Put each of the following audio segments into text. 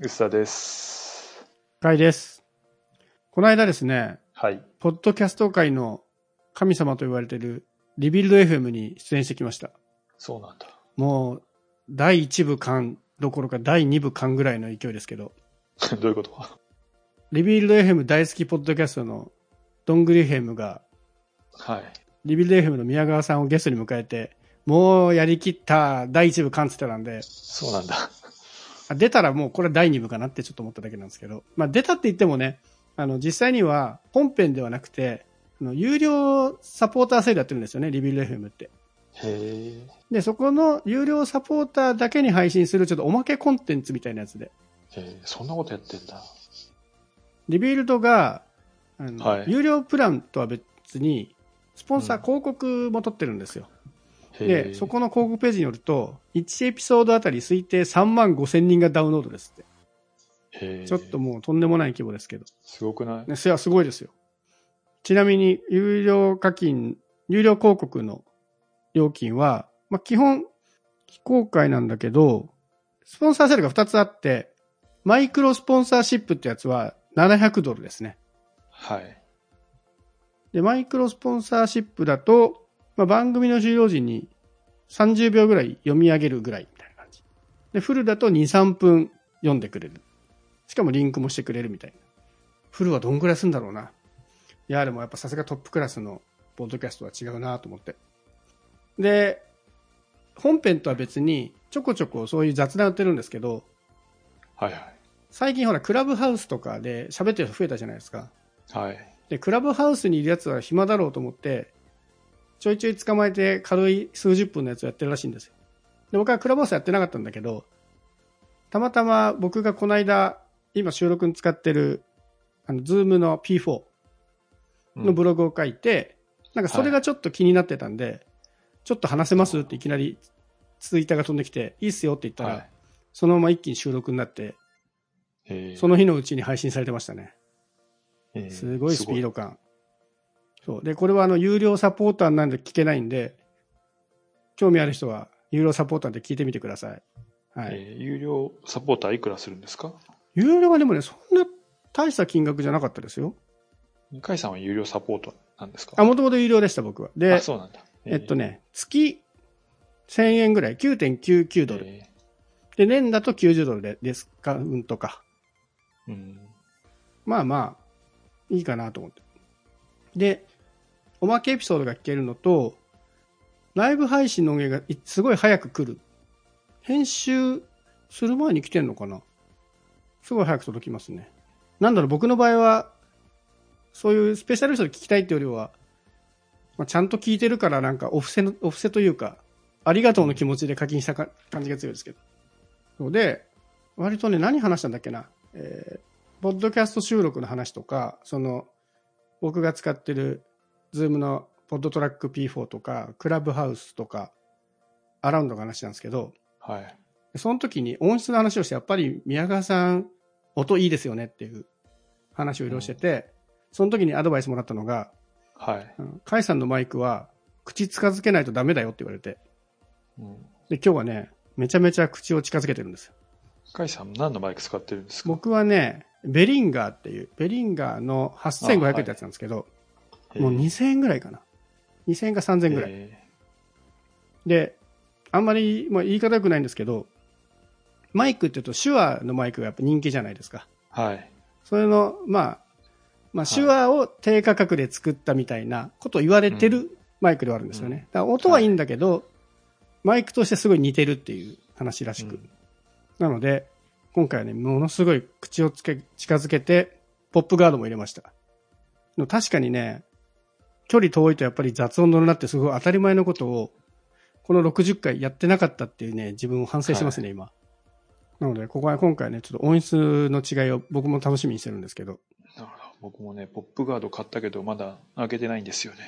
薄田です。かいです。この間ですね、はい。ポッドキャスト界の神様と言われているリビルド FM に出演してきました。そうなんだ。もう、第1部完どころか第2部完ぐらいの勢いですけど、どういうこと？リビルド FM 大好きポッドキャストのドングリ FM が、はい。リビルド FM の宮川さんをゲストに迎えて、もうやりきった第1部完って言ってたんで、そうなんだ。あ出たらもうこれ第2部かなってちょっと思っただけなんですけど、まあ出たって言ってもね、あの実際には本編ではなくて、あの有料サポーター制度やってるんですよね、 Rebuild FM って。へえ。で、そこの有料サポーターだけに配信するちょっとおまけコンテンツみたいなやつで、へえ、そんなことやってんだ。 Rebuild が、あのはい有料プランとは別に、スポンサーうん広告も取ってるんですよ。で、そこの広告ページによると、1エピソードあたり推定3万5千人がダウンロードですって。ちょっともうとんでもない規模ですけど。すごくない？ね、それはすごいですよ。ちなみに、有料課金、有料広告の料金は、まあ、基本、非公開なんだけど、スポンサー制度が2つあって、マイクロスポンサーシップってやつは700ドルですね。はい。で、マイクロスポンサーシップだと、まあ、番組の終了時に30秒ぐらい読み上げるぐらいみたいな感じ。で、フルだと2、3分読んでくれる。しかもリンクもしてくれるみたいな。フルはどんぐらいするんだろうな。いや、でもやっぱさすがトップクラスのポッドキャストは違うなと思って。で、本編とは別にちょこちょこそういう雑談やってるんですけど、はいはい。最近ほらクラブハウスとかで喋ってる人増えたじゃないですか。はい。で、クラブハウスにいるやつは暇だろうと思って、ちょいちょい捕まえて軽い数十分のやつをやってるらしいんですよ。で、僕はクラブハウスやってなかったんだけど、たまたま僕がこの間、今収録に使ってる、あの、ズームの P4 のブログを書いて、なんかそれがちょっと気になってたんで、ちょっと話せますっていきなりツイッターが飛んできて、いいっすよって言ったら、はいそのまま一気に収録になって。その日のうちに配信されてましたね。すごいスピード感。そう。で、これはあの、有料サポーターなんで聞けないんで、興味ある人は、有料サポーターで聞いてみてください。はい。えー有料サポーターいくらするんですか？有料はでもね、そんな大した金額じゃなかったですよ。二階さんは有料サポートなんですか？あ、もともと有料でした、僕は。であ、、そうなんだ。えっとね、月1000円ぐらい、9.99ドル。えで、年だと90ドルでディスカウントか。ーうん。まあまあ、いいかなと思って。で、おまけエピソードが聞けるのと、ライブ配信の音源がすごい早く来る。編集する前に来てんのかなすごい早く届きますね。なんだろう、僕の場合は、そういうスペシャル人で聞きたいってよりは、まあ、ちゃんと聞いてるからなんかお布施の、お布施というか、ありがとうの気持ちで課金した感じが強いですけど。そうで、割とね、何話したんだっけな。えーポッドキャスト収録の話とか、その、僕が使ってる、 ZOOM の PodTrak P4 とか、クラブハウスとか、 Around の話なんですけど、はい。その時に音質の話をして、やっぱり宮川さん、音いいですよねっていう話をいろいろしてて、その時にアドバイスもらったのが、はい。うんカイさんのマイクは、口近づけないとダメだよって言われて、うん。で、今日はね、めちゃめちゃ口を近づけてるんですよ。カイさん何のマイク使ってるんですか？僕はね、ベリンガーっていう、ベリンガーの8500円ってやつなんですけど、もう2000円ぐらいかな。2000円か3000円ぐらい。えで、あんまり、まあ、言い方良くないんですけど、マイクって言うと手話のマイクがやっぱ人気じゃないですか。ーはい。それの、まあ、まあ、手話を低価格で作ったみたいなことを言われてるマイクではあるんですよね。だから音はいいんだけど、マイクとしてすごい似てるっていう話らしく。うんなので、今回はね、ものすごい口をつけ、近づけて、ポップガードも入れました。確かにね、距離遠いとやっぱり雑音乗るなってすごい当たり前のことを、この60回やってなかったっていうね、自分を反省してますね、今。なので、ここは今回ね、ちょっと音質の違いを僕も楽しみにしてるんですけど、なるほど。僕もね、ポップガード買ったけど、まだ開けてないんですよね。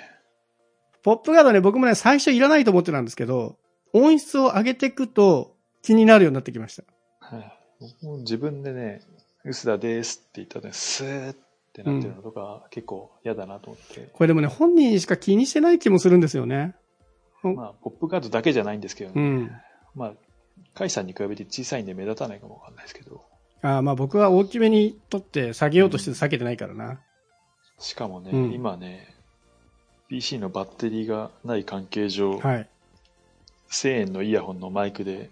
ポップガードね、僕もね、最初いらないと思ってたんですけど、音質を上げていくと気になるようになってきました。はい。僕も自分でね、薄田ですって言ったらね、スーってなってるのとか、結構嫌だなと思って。これでもね、本人しか気にしてない気もするんですよね。まあ、ポップガードだけじゃないんですけどね。うん。まあ、カイさんに比べて小さいんで目立たないかもわかんないですけど。あーまあ僕は大きめに取って下げようとして避けてないからな。しかもね、うん今ね、PC のバッテリーがない関係上、はい。1000円のイヤホンのマイクで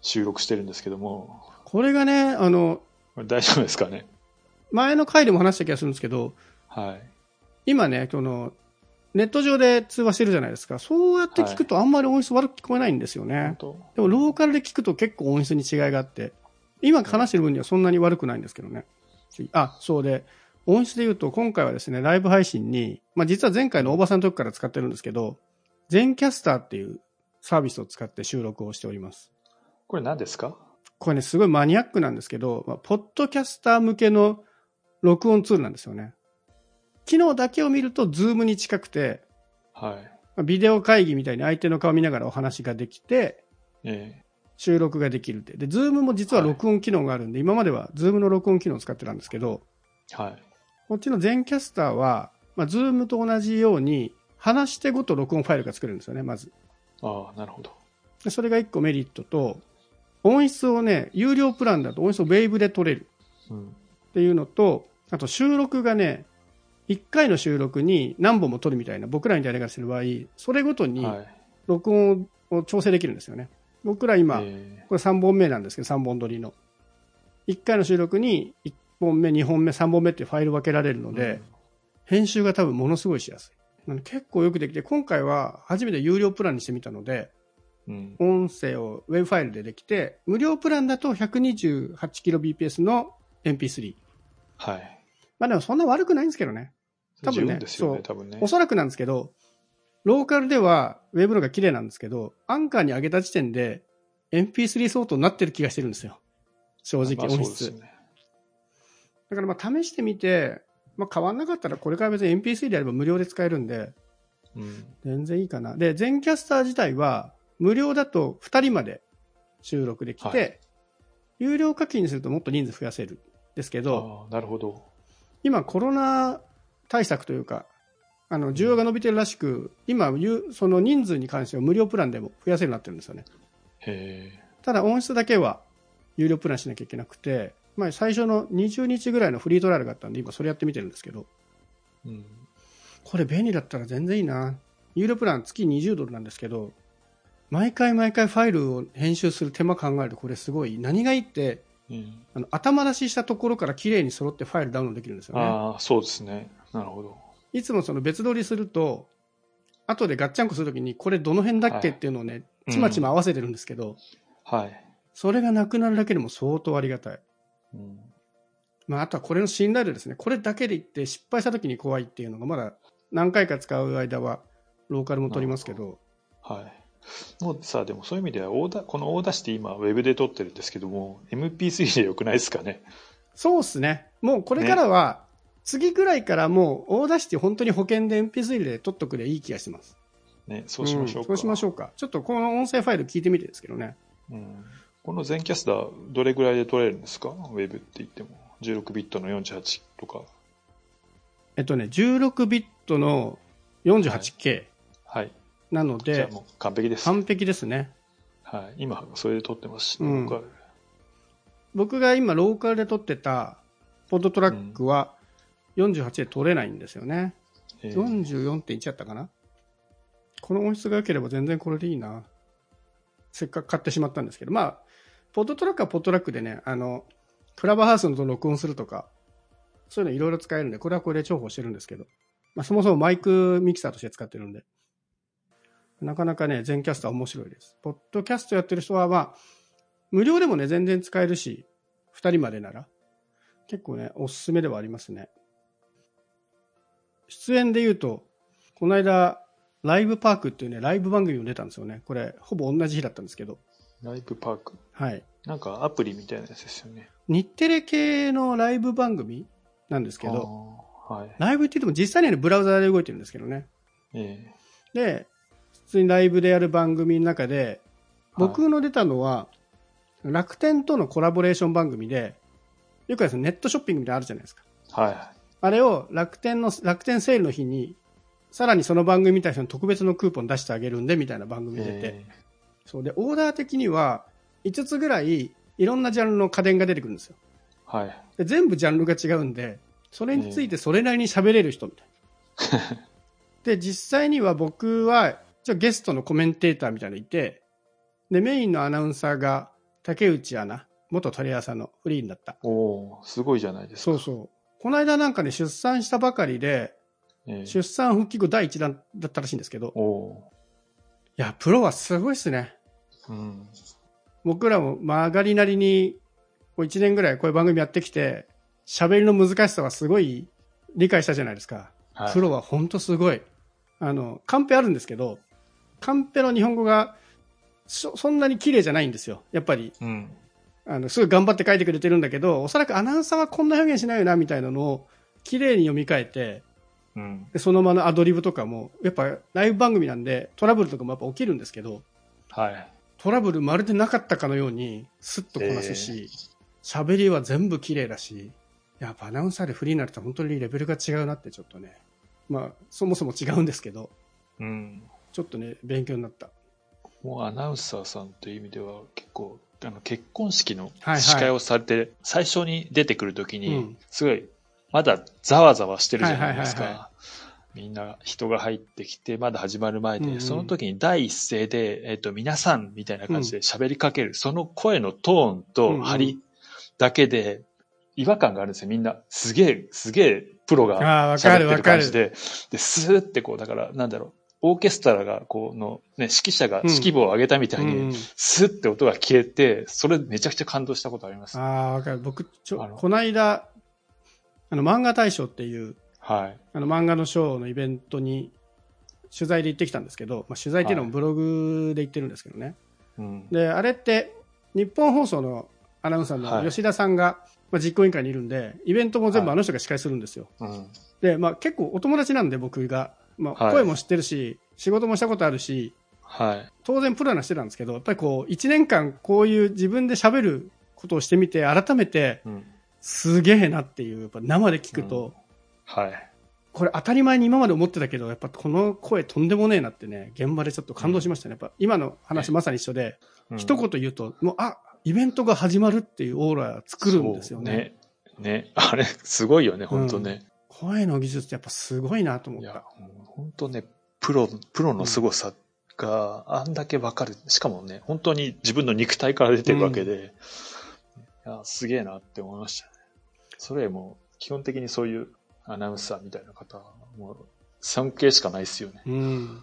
収録してるんですけども、これがね、あの、大丈夫ですかね？前の回でも話した気がするんですけど、はい。今ね、この、ネット上で通話してるじゃないですか。そうやって聞くとあんまり音質悪く聞こえないんですよね。本でもローカルで聞くと結構音質に違いがあって、今話してる分にはそんなに悪くないんですけどね。あ、そうで、音質で言うと今回はですね、ライブ配信に、まあ実は前回の大場さんの時から使ってるんですけど、全キャスターっていうサービスを使って収録をしております。当これ何ですか？これね、すごいマニアックなんですけど、まあ、ポッドキャスター向けの録音ツールなんですよね。機能だけを見ると、 Zoom に近くて、はい。まあビデオ会議みたいに相手の顔見ながらお話ができて、え収録ができるって。で、 Zoom も実は録音機能があるんで、今までは Zoom の録音機能を使ってたんですけど、えはい。こっちの Zencastr は、まあ、 Zoom と同じように、話し手ごと録音ファイルが作れるんですよね、まず。ああ、なるほど。でそれが1個メリットと、音質をね、有料プランだと音質をウェーブで取れる。うん。っていうのと、あと収録がね、1回の収録に何本も撮るみたいな、僕らみたいなやり方する場合、それごとにはい。録音を調整できるんですよね。僕ら今、えこれ3本目なんですけど、3本撮りの。1回の収録に1本目、2本目、3本目ってファイル分けられるのえで、編集が多分ものすごいしやすい。なので結構よくできて、今回は初めて有料プランにしてみたので、うん。音声をウェブファイルでできて、無料プランだと 128kbps の MP3。はい。まあでもそんな悪くないんですけどね。多分ねそう多分ねお。そらくなんですけど、ローカルではウェブのが綺麗なんですけど、アンカーに上げた時点で MP3 相当になってる気がしてるんですよ。正直音質。ね。だからまあ試してみて、まあ変わんなかったらこれから別に MP3 であれば無料で使えるんで、うん。全然いいかな。で、全キャスター自体は無料だと2人まで収録できて、はい有料課金にするともっと人数増やせる。ですけど、なるほど。今コロナ対策というか、あの、需要が伸びてるらしく、今、ゆその人数に関しては無料プランでも増やせるようになってるんですよね。ただ音質だけは有料プランしなきゃいけなくて、まあ最初の20日ぐらいのフリートライアルがあったんで、今それやってみてるんですけど、うん。これ便利だったら全然いいな。有料プラン月20ドルなんですけど、毎回毎回ファイルを編集する手間考えるとこれすごい。何がいいって、うん、あの頭出ししたところから綺麗に揃ってファイルダウンロードできるんですよね。ああ、そうですね。なるほど。いつもその別撮りすると、後でガッチャンコするときに、これどの辺だっけっていうのをね、いちまちま合わせてるんですけど、はい。それがなくなるだけでも相当ありがたい。うん、まあ、あとはこれの信頼度ですね。これだけでいって失敗したときに怖いっていうのが、まだ何回か使う間は、ローカルも撮りますけど、はい。もうさ、でもそういう意味では、オーダー、このオーダーして今、ウェブで撮ってるんですけども、MP3 でよくないですかね？そうっすね。もうこれからは、次ぐらいからもう、 Audacity 本当に保険で MP3 で撮っとくでいい気がしてます。ね、そうしましょうか。んそうしましょうか。ちょっとこの音声ファイル聞いてみてですけどね。うんこの全キャスター、どれぐらいで撮れるんですか？ウェブって言っても。16ビットの48とか。えっとね、16ビットの 48K はい。なので、もう完璧です。完璧ですね。はい。今、それで撮ってますし、うん僕は僕が今ローカルで撮ってたポッドトラックは48で撮れないんですよね。えー44.1やったかなこの音質が良ければ全然これでいいな。せっかく買ってしまったんですけど、まあ、ポッドトラックはポッドトラックでね、あの、クラブハウスのと録音するとか、そういうのいろいろ使えるんで、これはこれで重宝してるんですけど、まあそもそもマイクミキサーとして使ってるんで、なかなかね、全キャスター面白いです。ポッドキャストやってる人は、まあ、無料でもね、全然使えるし、二人までなら、結構ね、おすすめではありますね。出演で言うと、この間、ライブパークっていうね、ライブ番組も出たんですよね。これ、ほぼ同じ日だったんですけど。ライブパーク？はい。なんかアプリみたいなやつですよね。日テレ系のライブ番組なんですけど、はい。ライブって言っても実際にはねブラウザで動いてるんですけどね。えで、普通にライブでやる番組の中で、僕の出たのは、楽天とのコラボレーション番組で、よくあるネットショッピングみたいなのあるじゃないですか。ーはあれを楽天の、楽天セールの日に、さらにその番組みたいな人に特別のクーポン出してあげるんで、みたいな番い。組に出て、えそうで、オーダー的には、5つぐらいいろんなジャンルの家電が出てくるんですよ。はい。で全部ジャンルが違うんで、それについてそれなりに喋れる人みたいな。で、実際には僕は、一応ゲストのコメンテーターみたいなのいて、で、メインのアナウンサーが竹内アナ、元テレ朝のフリーになった。おおーすごいじゃないですか。そうそう。この間なんかね、出産したばかりで、ええ出産復帰後第一弾だったらしいんですけど、おおいや、プロはすごいっすね。ーうん。僕らも曲がりなりに、こう1年ぐらいこういう番組やってきて、喋りの難しさはすごい理解したじゃないですか。はい。プロは本当すごい。あの、カンペあるんですけど、カンペの日本語がそそんなに綺麗じゃないんですよ。やっぱり、うん。あの、すごい頑張って書いてくれてるんだけど、おそらくアナウンサーはこんな表現しないよな、みたいなのを綺麗に読み替えて、うん。でそのままのアドリブとかも、やっぱライブ番組なんでトラブルとかもやっぱ起きるんですけど、はい。トラブルまるでなかったかのようにスッとこなすし、喋、りは全部綺麗だし、やっぱアナウンサーでフリーになると本当にレベルが違うなってちょっとね、まあそもそも違うんですけど、うん。ちょっとね、勉強になった。もうアナウンサーさんという意味では結構、あの結婚式のはい司会をされて、最初に出てくるときに、うんすごい、まだざわざわしてるじゃないですか。みんな人が入ってきて、まだ始まる前で、うんうんその時に第一声で、えっ、と、皆さんみたいな感じで喋りかける、その声のトーンと張りだけで、違和感があるんですよ、みんな。すげえ、すげえ、プロが喋って。る感じで、で、スーってこう、だから、なんだろう、オーケストラが、こう、の、ね、指揮者が指揮棒を上げたみたいに、スッて音が消えて、それめちゃくちゃ感動したことあります。ああ、わかる。僕、ちょ、この間、あの、漫画大賞っていう、はい。あの、漫画のショーのイベントに、取材で行ってきたんですけど、まあ、取材っていうのもブログで行ってるんですけどね。うん。で、あれって、日本放送のアナウンサーはいの吉田さんが、まあ、実行委員会にいるんで、イベントも全部あの人が司会するんですよ。うん。で、まあ、結構お友達なんで、僕が。まあ、はい声も知ってるし、仕事もしたことあるし、はい。当然プロなしてたんですけど、やっぱりこう、1年間こういう自分で喋ることをしてみて、改めて、うん。すげえなっていう、やっぱ生で聞くと、はい。これ当たり前に今まで思ってたけど、やっぱこの声とんでもねえなってね、現場でちょっと感動しましたね。やっぱ今の話まさに一緒で、うん一言言うと、もう、あ、イベントが始まるっていうオーラ作るんですよね。ね。ね。あれ、すごいよね、本当ね。声の技術ってやっぱすごいなと思っいやた。、本当ね、プロ、プロの凄さがあんだけわかる。しかもね、本当に自分の肉体から出てるわけで、いや、すげえなって思いましたね。それも、基本的にそういうアナウンサーみたいな方、もう、尊敬しかないですよね。うん。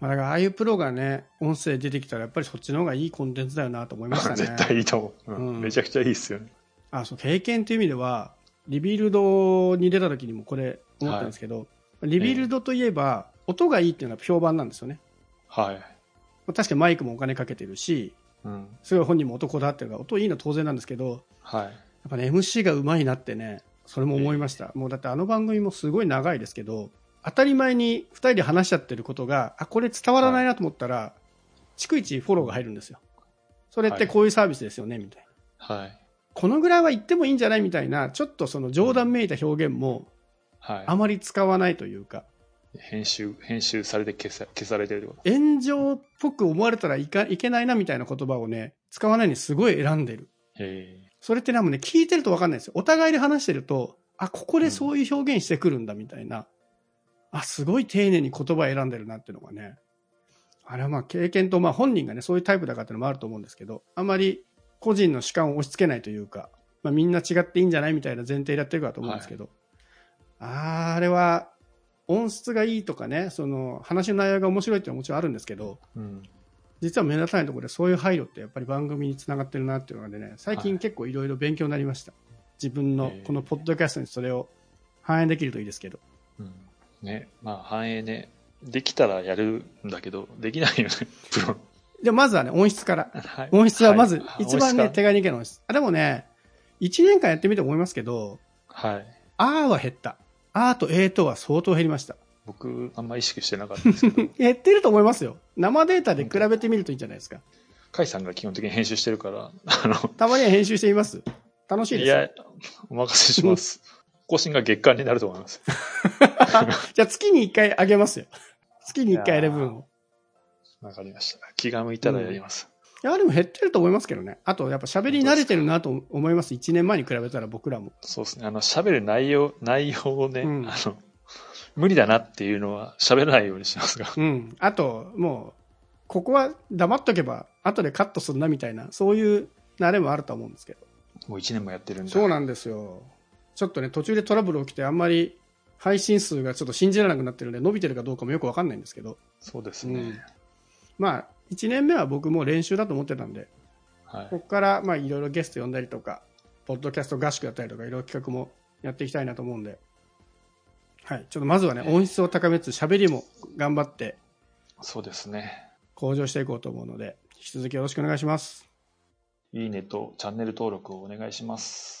まあだからああいうプロがね、音声出てきたらやっぱりそっちの方がいいコンテンツだよなと思いましたね。絶対いいと思う、うんうんめちゃくちゃいいですよね。あ、そう、経験という意味では、 Rebuild に出た時にもこれ思ったんですけど、 Rebuild といえば、音がいいっていうのは評判なんですよね。はい。まあ確かにマイクもお金かけてるし、うん。すごい本人も音オタっていうから、音いいのは当然なんですけど、はい。やっぱね、MC が上手いなってね、それも思いました。もうだってあの番組もすごい長いですけど、当たり前に2人で話しちゃってることが、あ、これ伝わらないなと思ったら、逐一フォローが入るんですよ。それってこういうサービスですよね、みたいな。はい。このぐらいは言ってもいいんじゃないみたいな、ちょっとその冗談めいた表現もはい。あまり使わないというか、編集、編集されて消さ消されてると？炎上っぽく思われたらいかいけないなみたいな言葉をね、使わないにすごい選んでる。へそれってなんもね、聞いてると分かんないですよ。お互いで話してると、あ、ここでそういう表現してくるんだみたいな。あ、すごい丁寧に言葉選んでるなっていうのがね。あれはまあ経験と、まあ本人がね、そういうタイプだからっていうのもあると思うんですけど、あまり個人の主観を押し付けないというか、まあみんな違っていいんじゃないみたいな前提でやってるからと思うんですけど、あーあれは音質がいいとかね、その話の内容が面白いっていうのはもちろんあるんですけど、え。うん。実は目立たないところでそういう配慮ってやっぱり番組につながってるなっていうのでね最近結構いろいろ勉強になりました、自分のこのポッドキャストにそれを反映できるといいですけどうん。ね。まあ、反映ね。できたらやるんだけど、できないよね、プロ。でまずはね音質から。はい。音質はまずはい。一番ね、手軽にいける音質あでもね1年間やってみて思いますけどかはい。「あ」は減った「あ」と「え」とは相当減りました。僕、あんま意識してなかったんですけど、減ってると思いますよ。生データで比べてみるといいんじゃないですか。カイさんが基本的に編集してるから、あの、たまには編集してみます。楽しいです。よいや、お任せします。更新が月間になると思います。じゃあ月に1回あげますよ。月に1回やる分をわかりました。気が向いたらやります。いや、でも減ってると思いますけどね。あと、やっぱ喋り慣れてるなと思います。1年前に比べたら僕らも。そうですね。あの、喋る内容、内容をね、うんあの、無理だなっていうのは喋らないようにしますが。うん。あと、もう、ここは黙っとけば、後でカットするなみたいな、そういう慣れもあると思うんですけど。もう1年もやってるんだ。そうなんですよ。ちょっとね、途中でトラブル起きて、あんまり配信数がちょっと信じられなくなってるんで、伸びてるかどうかもよくわかんないんですけど。そうですね。うんまあ、1年目は僕も練習だと思ってたんで、はい。ここから、まあ、いろいろゲスト呼んだりとか、ポッドキャスト合宿やったりとか、いろいろ企画もやっていきたいなと思うんで、はい。ちょっとまずはね、音質を高めつつ、喋りも頑張ってそうですね。向上していこうと思うので、引き続きよろしくお願いします。いいねとチャンネル登録をお願いします。